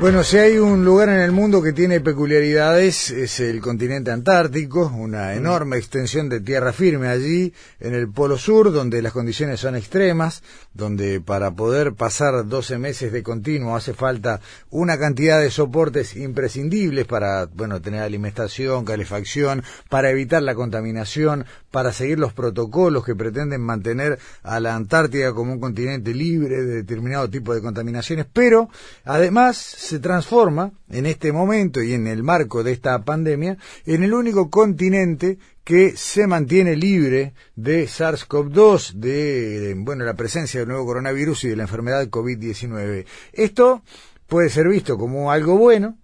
Bueno, si hay un lugar en el mundo que tiene peculiaridades es el continente antártico, una enorme extensión de tierra firme allí en el Polo Sur, donde las condiciones son extremas, donde para poder pasar 12 meses de continuo hace falta una cantidad de soportes imprescindibles para, bueno, tener alimentación, calefacción, para evitar la contaminación, para seguir los protocolos que pretenden mantener a la Antártida como un continente libre de determinado tipo de contaminaciones, pero además se transforma en este momento y en el marco de esta pandemia en el único continente que se mantiene libre de SARS-CoV-2, de, bueno, la presencia del nuevo coronavirus y de la enfermedad COVID-19. Esto puede ser visto como algo bueno,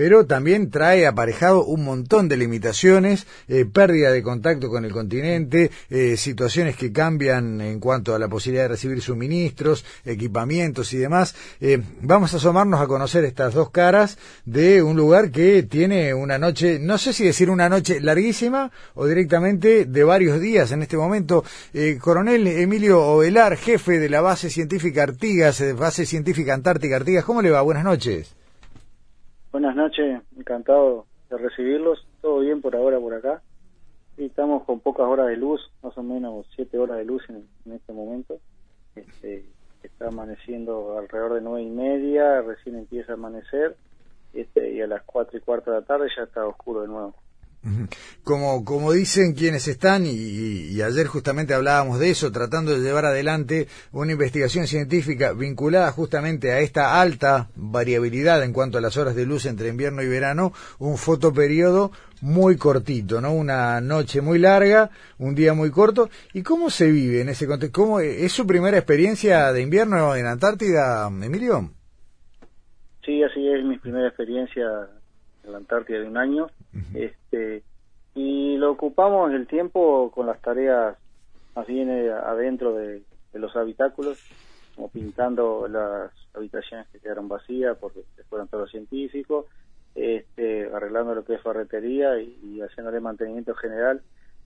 pero también trae aparejado un montón de limitaciones, eh, pérdida de contacto con el continente, eh, situaciones que cambian en cuanto a la posibilidad de recibir suministros, equipamientos y demás. Eh, vamos a asomarnos a conocer estas dos caras de un lugar que tiene una noche, no sé si decir una noche larguísima o directamente de varios días en este momento. Coronel Emilio Ovelar, jefe de la base científica Artigas, base científica Antártica Artigas, ¿cómo le va? Buenas noches. Buenas noches, encantado de recibirlos. Todo bien por ahora por acá. Y estamos con pocas horas de luz, más o menos siete horas de luz en, este momento. Este, está amaneciendo alrededor de nueve y media, recién empieza a amanecer. Este, y a las cuatro y cuarto de la tarde ya está oscuro de nuevo. Como, como dicen quienes están, y, ayer justamente hablábamos de eso, tratando de llevar adelante una investigación científica vinculada justamente a esta alta variabilidad en cuanto a las horas de luz entre invierno y verano, un fotoperiodo muy cortito, ¿no? Una noche muy larga, un día muy corto. ¿Y cómo se vive en ese contexto? ¿Cómo, ¿Es su primera experiencia de invierno en Antártida, Emilio? Sí, así es mi primera experiencia en la Antártida de un año. este Y lo ocupamos el tiempo con las tareas más bien eh, adentro de, los habitáculos, como pintando las habitaciones que quedaron vacías porque fueron todos los científicos, este, arreglando lo que es ferretería y, y haciéndole mantenimiento general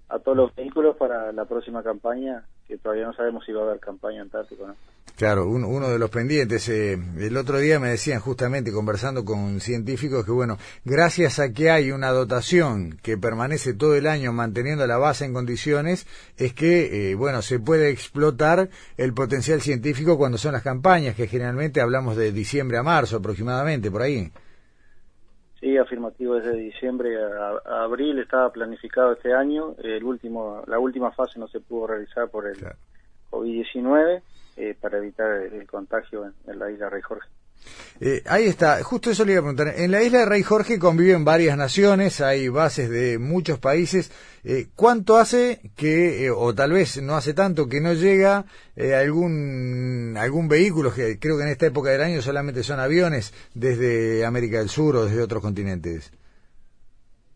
a todos los vehículos para la próxima campaña, que todavía no sabemos si va a haber campaña antártica no. Claro, uno de los pendientes. Eh, el otro día me decían justamente, conversando con científicos, que bueno, gracias a que hay una dotación que permanece todo el año manteniendo la base en condiciones, es que, eh, bueno, se puede explotar el potencial científico cuando son las campañas, que generalmente hablamos de diciembre a marzo aproximadamente, por ahí. Sí, afirmativo, desde diciembre a, abril estaba planificado este año. El último, la última fase no se pudo realizar por el COVID-19 eh, para evitar el, contagio en, la isla Rey Jorge. Eh, ahí está, justo eso le iba a preguntar. En la isla de Rey Jorge conviven varias naciones, hay bases de muchos países. Eh, ¿Cuánto hace que, o tal vez no hace tanto, que no llega algún, algún vehículo, que creo que en esta época del año solamente son aviones, desde América del Sur o desde otros continentes?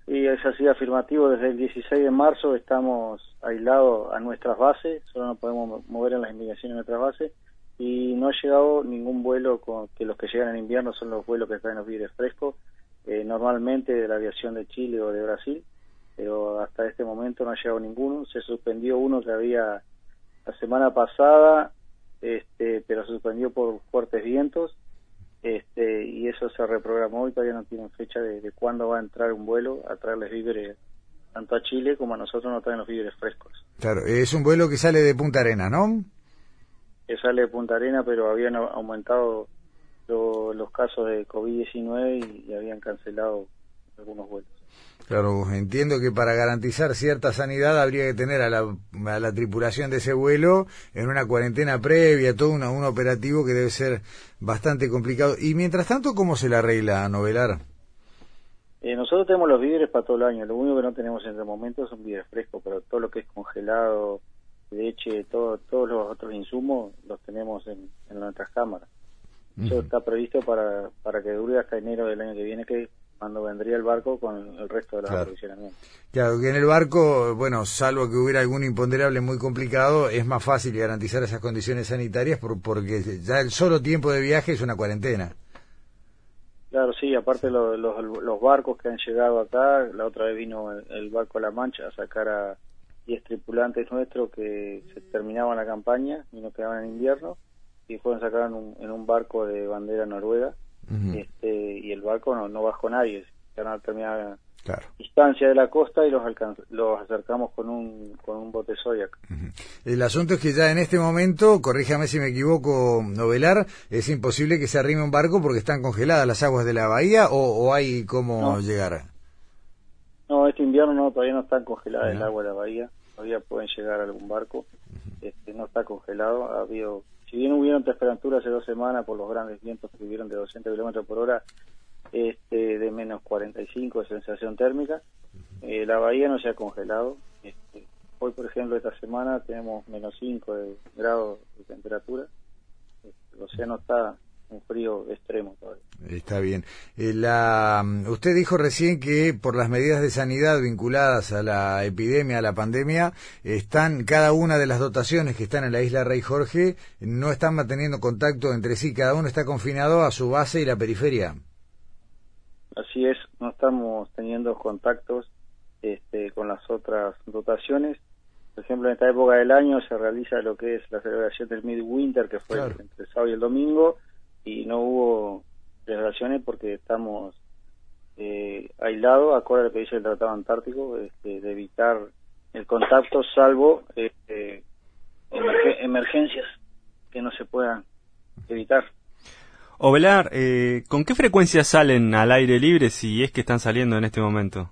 Y es así afirmativo, desde el 16 de marzo estamos aislados a nuestras bases, solo nos podemos mover en las investigaciones en nuestras bases y no ha llegado ningún vuelo con, que los que llegan en invierno son los vuelos que están en los vidrios frescos, eh, normalmente de la aviación de Chile o de Brasil, pero hasta este momento no ha llegado ninguno, se suspendió uno que había la semana pasada, este, pero se suspendió por fuertes vientos este, y eso se reprogramó y todavía no tienen fecha de, cuándo va a entrar un vuelo a traerles víveres tanto a Chile como a nosotros nos traen los víveres frescos. Claro, es un vuelo que sale de Punta Arena, ¿no? Que sale de Punta Arena, pero habían aumentado los casos de COVID-19 y habían cancelado algunos vuelos. Claro, entiendo que para garantizar cierta sanidad habría que tener a la, a la tripulación de ese vuelo en una cuarentena previa, todo un operativo que debe ser bastante complicado. Y mientras tanto, ¿cómo se la arregla a novelar? Eh, nosotros tenemos los víveres para todo el año, lo único que no tenemos en el momento son víveres frescos, pero todo lo que es congelado, leche, todo, todos los otros insumos los tenemos en, nuestras cámaras. Eso está previsto para, para que dure hasta enero del año que viene, que cuando vendría el barco con el resto de los claro. Claro, que en el barco, bueno, salvo que hubiera algún imponderable muy complicado, es más fácil garantizar esas condiciones sanitarias porque ya el solo tiempo de viaje es una cuarentena. Claro, sí, aparte los, los, barcos que han llegado acá, la otra vez vino el, barco La Mancha a sacar a 10 tripulantes nuestros que se terminaban la campaña y no quedaban en invierno y fueron sacar en un barco de bandera noruega este, y el barco no, no bajó nadie, se a determinada distancia de la costa y los, los acercamos con un, con un bote Zodiac. El asunto es que ya en este momento, corríjame si me equivoco, Novelar, es imposible que se arrime un barco porque están congeladas las aguas de la bahía o, hay cómo llegar. No, este invierno no, todavía no están congeladas el agua de la bahía, todavía pueden llegar algún barco, este, no está congelado, ha habido si bien hubieron temperaturas hace dos semanas por los grandes vientos que hubieron de 200 kilómetros por hora, este, de menos 45 de sensación térmica, eh, la bahía no se ha congelado. Este, hoy, por ejemplo, esta semana tenemos menos 5 de grados de temperatura. Este, el océano está un frío extremo todavía. Está bien. Eh, la, mm, usted dijo recién que por las medidas de sanidad vinculadas a la epidemia, a la pandemia, están cada una de las dotaciones que están en la isla Rey Jorge no están manteniendo contacto entre sí, cada uno está confinado a su base y la periferia. Así es, no estamos teniendo contactos este, con las otras dotaciones. Por ejemplo, en esta época del año se realiza lo que es la celebración del Midwinter, que fue entre el sábado y el domingo, y no hubo celebraciones porque estamos eh, aislados, acorde a lo que dice el Tratado Antártico, este, de evitar el contacto, salvo este, emergencias que no se puedan evitar. Ovelar, eh, ¿con qué frecuencia salen al aire libre si es que están saliendo en este momento?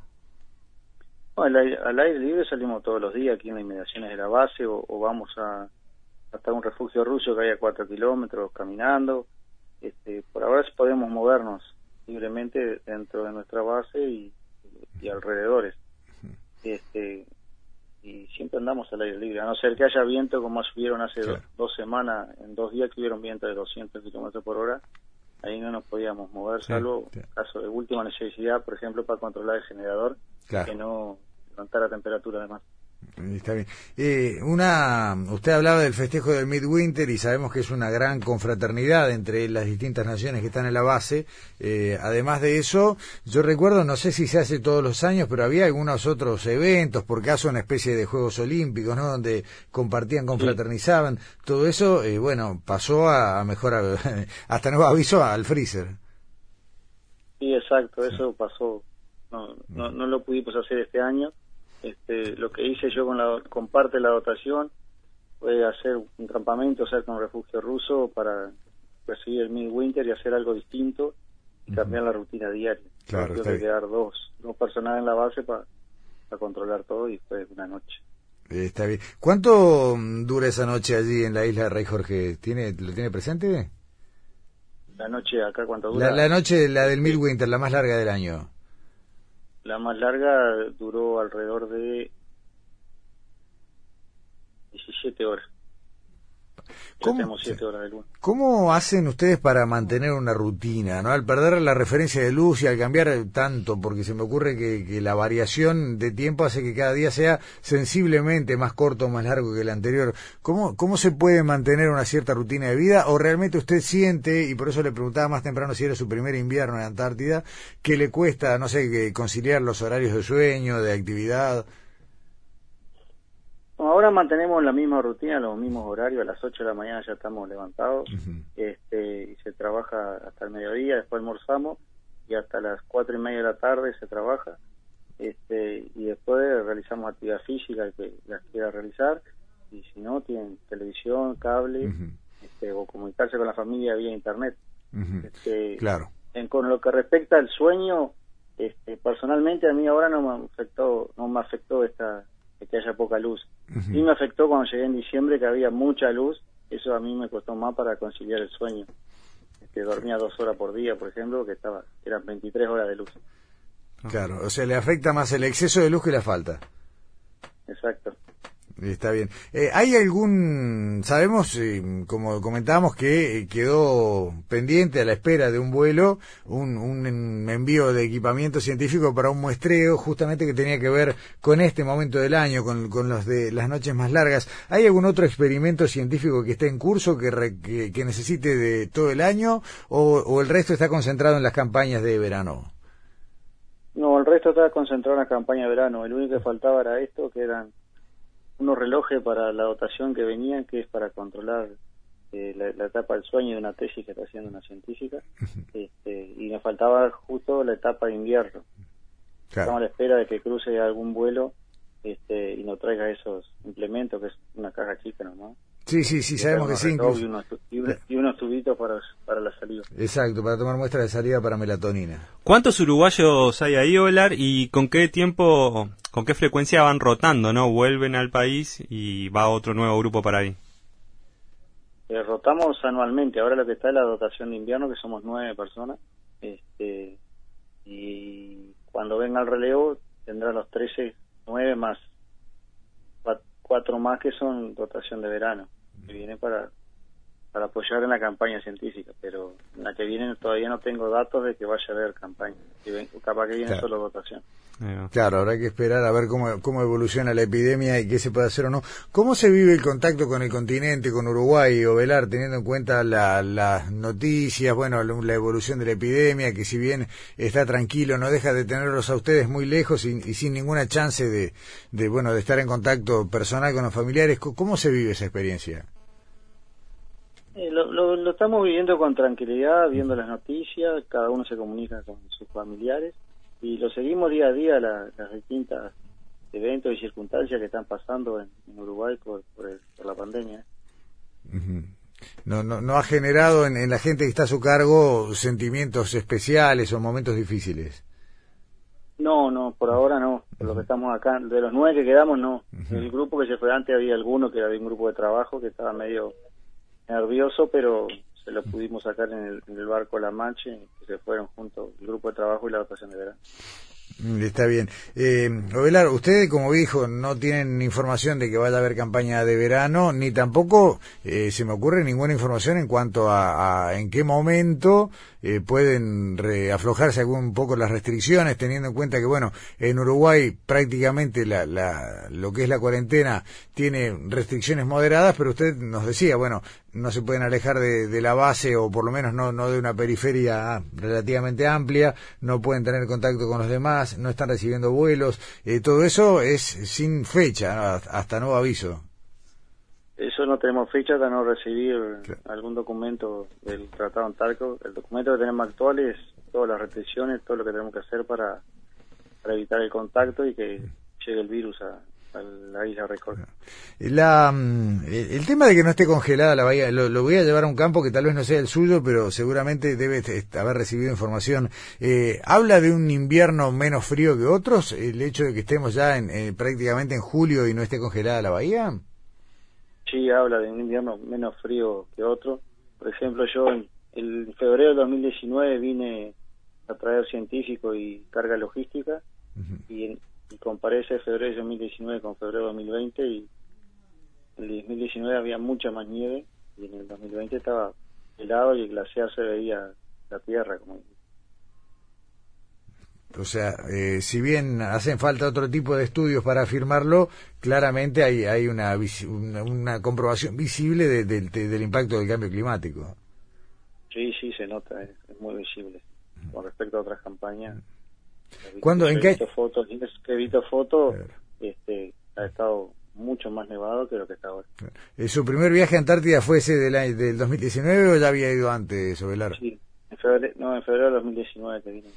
al, aire, libre salimos todos los días aquí en las inmediaciones de la base o, vamos a hasta un refugio ruso que hay a cuatro kilómetros caminando este, por ahora podemos movernos libremente dentro de nuestra base y, alrededores. Este, y siempre andamos al aire libre, a no ser que haya viento como subieron hace dos semanas, en dos días que hubieron viento de 200 kilómetros por hora, ahí no nos podíamos mover, salvo caso de última necesidad, por ejemplo, para controlar el generador, que no levantara temperatura además. Está bien. Eh, una, usted hablaba del festejo del Midwinter y sabemos que es una gran confraternidad entre las distintas naciones que están en la base. Eh, además de eso, yo recuerdo, no sé si se hace todos los años, pero había algunos otros eventos, por caso una especie de Juegos Olímpicos, ¿no? Donde compartían, confraternizaban. Todo eso, eh, bueno, pasó a, mejor, hasta nuevo aviso al freezer. Sí, exacto, eso pasó. No, no, no lo pudimos hacer este año este, lo que hice yo con, la, con parte de la dotación fue hacer un campamento cerca de un refugio ruso para recibir el midwinter y hacer algo distinto y cambiar la rutina diaria. Claro, Tuve que quedar dos, dos personas en la base para controlar todo y fue una noche. Está bien. ¿Cuánto mm, dura esa noche allí en la isla de Rey Jorge? ¿Tiene, ¿Lo tiene presente? La noche acá, ¿cuánto dura? La, la noche, la del Midwinter, la más larga del año. La más larga duró alrededor de 17 horas. ¿Cómo, ¿Cómo hacen ustedes para mantener una rutina? ¿no? Al perder la referencia de luz y al cambiar tanto, porque se me ocurre que, la variación de tiempo hace que cada día sea sensiblemente más corto o más largo que el anterior. ¿Cómo, ¿Cómo se puede mantener una cierta rutina de vida? ¿O realmente usted siente, y por eso le preguntaba más temprano si era su primer invierno en Antártida, que le cuesta, no sé, conciliar los horarios de sueño, de actividad? Ahora mantenemos la misma rutina, los mismos horarios, a las 8 de la mañana ya estamos levantados este, y se trabaja hasta el mediodía, después almorzamos y hasta las 4 y media de la tarde se trabaja este, y después realizamos actividad física que las quiera realizar y si no tienen televisión, cable este, o comunicarse con la familia vía internet. este, claro. En, con lo que respecta al sueño, este, personalmente a mí ahora no me afectó, no me afectó esta que haya poca luz. Y me afectó cuando llegué en diciembre que había mucha luz, eso a mí me costó más para conciliar el sueño. Este, dormía dos horas por día, por ejemplo, que estaba eran 23 horas de luz. Claro, o sea, le afecta más el exceso de luz que la falta. Exacto. Está bien. Eh, ¿Hay algún, sabemos, eh, como comentábamos, que eh, quedó pendiente a la espera de un vuelo, un, un, envío de equipamiento científico para un muestreo, justamente que tenía que ver con este momento del año, con, los de las noches más largas? ¿Hay algún otro experimento científico que esté en curso, que, que, que necesite de todo el año, o, o el resto está concentrado en las campañas de verano? No, el resto está concentrado en la campaña de verano. El único que faltaba era esto, que eran unos relojes para la dotación que venían, que es para controlar eh, la, etapa del sueño de una tesis que está haciendo una científica, este, y nos faltaba justo la etapa de invierno. Estamos a la espera de que cruce algún vuelo este, y nos traiga esos implementos, que es una caja chica nomás. Sí, sí, sí, sabemos que sí. Incluso. Y, unos, tubitos para, para la salida. Exacto, para tomar muestra de salida para melatonina. ¿Cuántos uruguayos hay ahí, Olar, y con qué tiempo, con qué frecuencia van rotando, no? Vuelven al país y va otro nuevo grupo para ahí. Eh, rotamos anualmente. Ahora lo que está es la dotación de invierno, que somos nueve personas. Este, y cuando venga el relevo, tendrá los trece, nueve más cuatro más que son dotación de verano que viene para para apoyar en la campaña científica, pero en la que viene todavía no tengo datos de que vaya a haber campaña, capaz que viene solo votación. Claro, habrá que esperar a ver cómo, cómo evoluciona la epidemia y qué se puede hacer o no. ¿Cómo se vive el contacto con el continente, con Uruguay o Velar, teniendo en cuenta las noticias, bueno, la evolución de la epidemia, que si bien está tranquilo, no deja de tenerlos a ustedes muy lejos y, y sin ninguna chance de, de, bueno, de estar en contacto personal con los familiares? ¿Cómo se vive esa experiencia? Eh, lo, lo, estamos viviendo con tranquilidad, viendo las noticias, cada uno se comunica con sus familiares y lo seguimos día a día las distintas eventos y circunstancias que están pasando en, Uruguay por, por, la pandemia. No, no, no ha generado en, en, la gente que está a su cargo sentimientos especiales o momentos difíciles. No, no, por ahora no. Por lo que estamos acá, de los nueve que quedamos, no. En el grupo que se fue antes había alguno que era de un grupo de trabajo que estaba medio nervioso, pero se lo pudimos sacar en el, barco La Mancha y se fueron juntos el grupo de trabajo y la dotación de verano. Mm, está bien. Eh, Ovelar, ustedes, como dijo, no tienen información de que vaya a haber campaña de verano, ni tampoco eh, se me ocurre ninguna información en cuanto a, en qué momento eh, pueden aflojarse algún poco las restricciones, teniendo en cuenta que, bueno, en Uruguay prácticamente la, la, lo que es la cuarentena tiene restricciones moderadas, pero usted nos decía, bueno, no se pueden alejar de, de la base o por lo menos no, no de una periferia relativamente amplia, no pueden tener contacto con los demás no están recibiendo vuelos, eh, todo eso es sin fecha, hasta nuevo aviso. Eso no tenemos fecha hasta no recibir algún documento del Tratado Antártico. El documento que tenemos actual es todas las restricciones, todo lo que tenemos que hacer para, para evitar el contacto y que llegue el virus a, la isla La, mm, el tema de que no esté congelada la bahía, lo, voy a llevar a un campo que tal vez no sea el suyo, pero seguramente debe haber recibido información. Eh, ¿Habla de un invierno menos frío que otros? ¿El hecho de que estemos ya en, eh, prácticamente en julio y no esté congelada la bahía? Sí, habla de un invierno menos frío que otro. Por ejemplo, yo en, febrero de 2019 vine a traer científico y carga logística y en, y comparé ese febrero de 2019 con febrero de 2020 y en el 2019 había mucha más nieve y en el 2020 estaba helado y el glaciar se veía la tierra como o sea, eh, si bien hacen falta otro tipo de estudios para afirmarlo, claramente hay, hay una, una, comprobación visible del impacto del cambio climático. Sí, sí, se nota, es muy visible con respecto a otras campañas. ¿Cuándo? ¿En qué? Fotos, que he visto fotos, este, ha estado mucho más nevado que lo que está ahora. ¿Su primer viaje a Antártida fue ese del, del 2019 o ya había ido antes, Ovelar? Sí, en febrero, no, en febrero del 2019 que vine.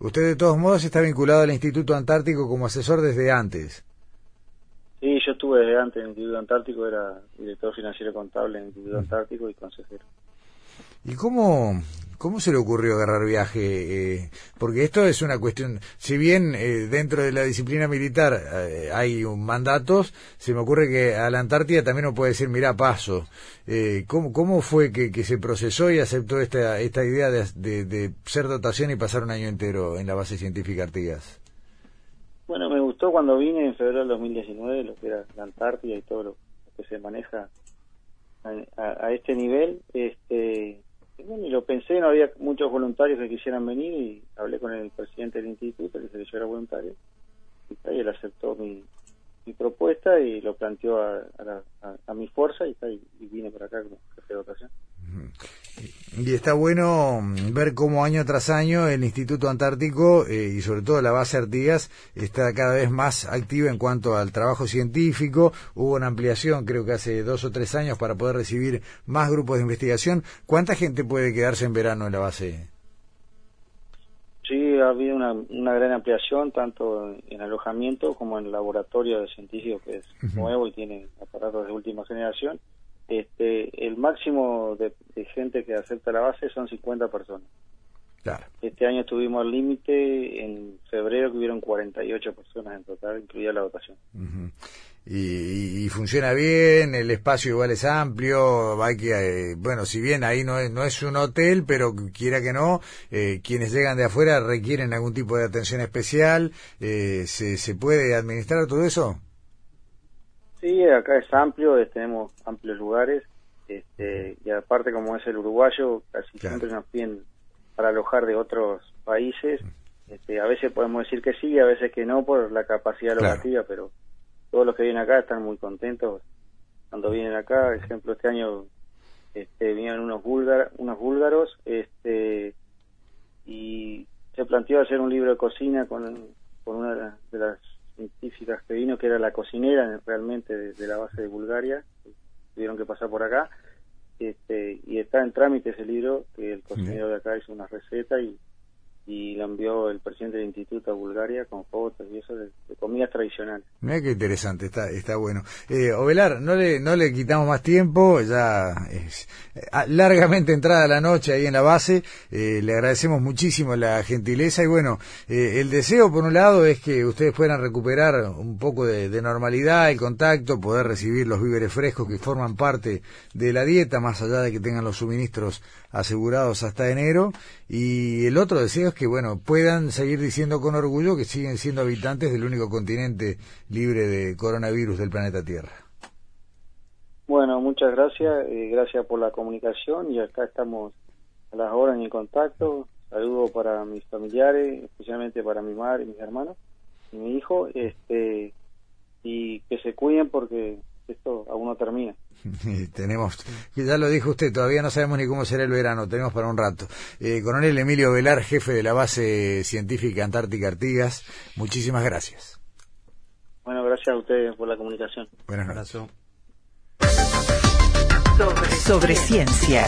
Usted de todos modos está vinculado al Instituto Antártico como asesor desde antes. Sí, yo estuve desde antes en el Instituto Antártico, era director financiero contable en el Instituto Antártico y consejero. ¿Y cómo, cómo se le ocurrió agarrar viaje? Eh, porque esto es una cuestión, si bien eh, dentro de la disciplina militar eh, hay un mandatos, se me ocurre que a la Antártida también uno puede decir, mira, paso. ¿cómo, ¿Cómo fue que, se procesó y aceptó esta, esta idea de, ser dotación y pasar un año entero en la base científica Artigas? Bueno, me gustó cuando vine en febrero del 2019, lo que era la Antártida y todo lo que se maneja a, este nivel. Este, bueno, y lo pensé, no había muchos voluntarios que quisieran venir y hablé con el presidente del instituto, que se yo era voluntario, y, él aceptó mi, mi propuesta y lo planteó a, a, mi fuerza y, y, vine por acá como. Y está bueno ver cómo año tras año el Instituto Antártico eh, y sobre todo la base Artigas está cada vez más activa en cuanto al trabajo científico. Hubo una ampliación, creo que hace dos o tres años, para poder recibir más grupos de investigación. ¿Cuánta gente puede quedarse en verano en la base? Ha habido una, una gran ampliación tanto en alojamiento como en laboratorio de científicos que es nuevo y tiene aparatos de última generación este, el máximo de, gente que acepta la base son 50 personas. Claro. Este año tuvimos el límite en febrero que hubieron 48 personas en total, incluida la votación. Y, funciona bien, el espacio igual es amplio, hay que, eh, bueno, si bien ahí no es, no es un hotel, pero quiera que no, eh, quienes llegan de afuera requieren algún tipo de atención especial, eh, ¿se, ¿se puede administrar todo eso? Sí, acá es amplio, tenemos amplios lugares, este, y aparte como es el uruguayo, casi siempre nos piden para alojar de otros países. Este, a veces podemos decir que sí, a veces que no por la capacidad alocativa, pero todos los que vienen acá están muy contentos cuando vienen acá. ejemplo, este año este, vinieron unos, búlgar, unos búlgaros este, y se planteó hacer un libro de cocina con, con una de las científicas que vino, que era la cocinera realmente de, la base de Bulgaria, tuvieron que pasar por acá, este, y está en trámite ese libro, que el cocinero de acá hizo una receta y y lo envió el presidente del instituto a Bulgaria con fotos y eso de, comidas tradicionales. Mira qué interesante, está está bueno. Eh, Ovelar, no le, no le quitamos más tiempo, ya es eh, largamente entrada la noche ahí en la base, eh, le agradecemos muchísimo la gentileza y bueno, eh, el deseo por un lado es que ustedes puedan recuperar un poco de, de normalidad, el contacto, poder recibir los víveres frescos que forman parte de la dieta, más allá de que tengan los suministros asegurados hasta enero, y el otro deseo es que, bueno, puedan seguir diciendo con orgullo que siguen siendo habitantes del único continente libre de coronavirus del planeta Tierra. Bueno, muchas gracias, eh, gracias por la comunicación y acá estamos a las horas en contacto. Saludo para mis familiares, especialmente para mi madre mis hermanos y mi hijo, este y que se cuiden porque esto aún no termina. tenemos, ya lo dijo usted, todavía no sabemos ni cómo será el verano, tenemos para un rato. Eh, coronel Emilio Velar, jefe de la base científica Antártica Artigas, muchísimas gracias. Bueno, gracias a ustedes por la comunicación. Buenas noches. Sobre, sobre ciencia.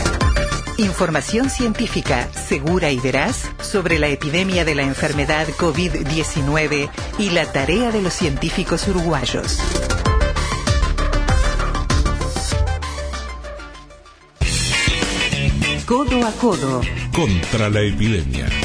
Información científica segura y veraz sobre la epidemia de la enfermedad COVID-19 y la tarea de los científicos uruguayos. Codo a codo. Contra la epidemia.